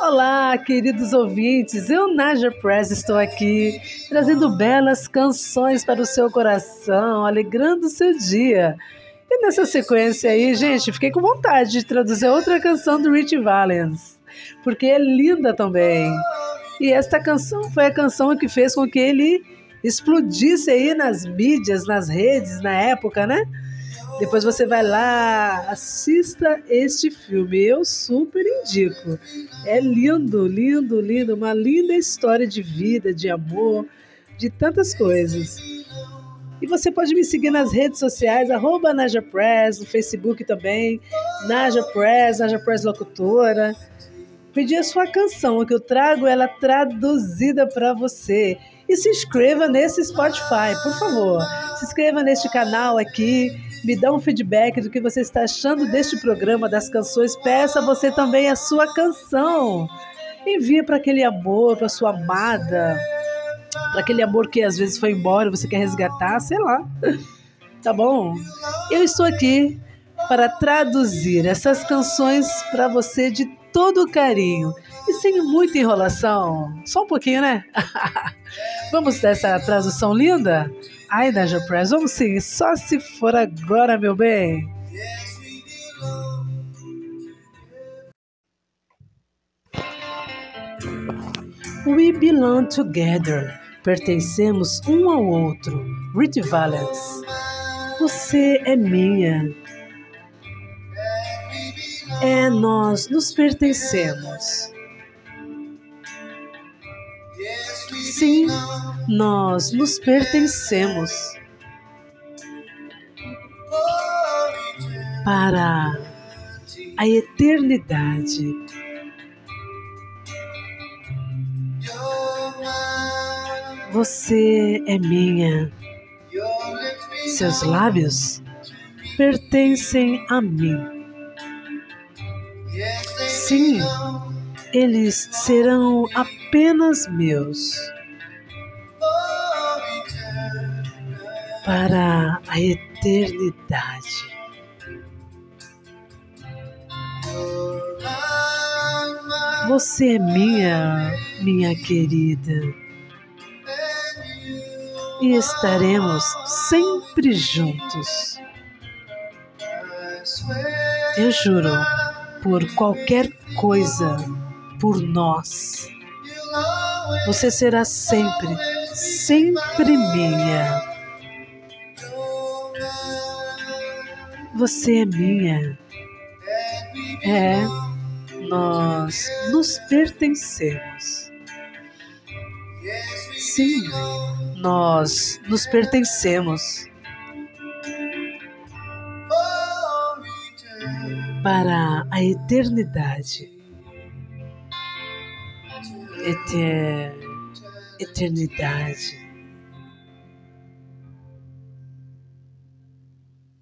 Olá, queridos ouvintes. Eu, Naja Press, estou aqui trazendo belas canções para o seu coração, alegrando o seu dia. E nessa sequência aí, gente, fiquei com vontade de traduzir outra canção do Rich Valens, porque é linda também. E esta canção foi a canção que fez com que ele explodisse aí nas mídias, nas redes, na época, né? Depois você vai lá, assista este filme. Eu super indico. É lindo, lindo, lindo. Uma linda história de vida, de amor, de tantas coisas. E você pode me seguir nas redes sociais, arroba Naja Press, no Facebook também, Naja Press, Naja Press Locutora. Pedir a sua canção, que eu trago ela traduzida para você. E se inscreva nesse Spotify, por favor. Se inscreva neste canal aqui, me dá um feedback do que você está achando deste programa, das canções. Peça você também a sua canção. Envie para aquele amor, para sua amada para aquele amor que às vezes foi embora, você quer resgatar, sei lá. Tá bom? Eu estou aqui para traduzir essas canções para você de todo carinho e sem muita enrolação. Só um pouquinho, né? vamos dessa tradução linda? Ai, Naja Press, vamos sim, só se for agora, meu bem. We belong together. Pertencemos um ao outro. Rich Valens. Você é minha. É, nós nos pertencemos. Sim, nós nos pertencemos. Para a eternidade. Você é minha. Seus lábios pertencem a mim. Sim, eles serão apenas meus. Para a eternidade. Você é minha, minha querida e estaremos sempre juntos. Eu juro, por qualquer coisa, por nós. Você será sempre, sempre minha. Você é minha. É, nós nos pertencemos. Sim, nós nos pertencemos. Para a eternidade. Eter... Eternidade.